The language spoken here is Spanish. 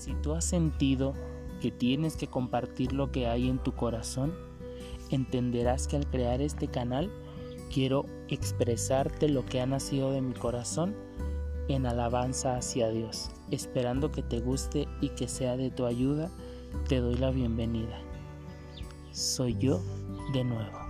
Si tú has sentido que tienes que compartir lo que hay en tu corazón, entenderás que al crear este canal quiero expresarte lo que ha nacido de mi corazón en alabanza hacia Dios. Esperando que te guste y que sea de tu ayuda, te doy la bienvenida. Soy yo de nuevo.